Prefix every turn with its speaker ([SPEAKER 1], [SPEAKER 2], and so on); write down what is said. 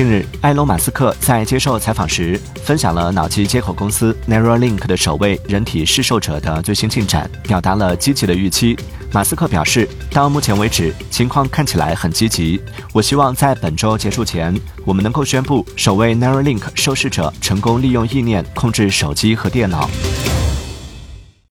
[SPEAKER 1] 近日，埃隆马斯克在接受采访时分享了脑机接口公司 Neuralink 的首位人体试受者的最新进展，表达了积极的预期。马斯克表示，到目前为止，情况看起来很积极。我希望在本周结束前，我们能够宣布首位 Neuralink 受试者成功利用意念控制手机和电脑。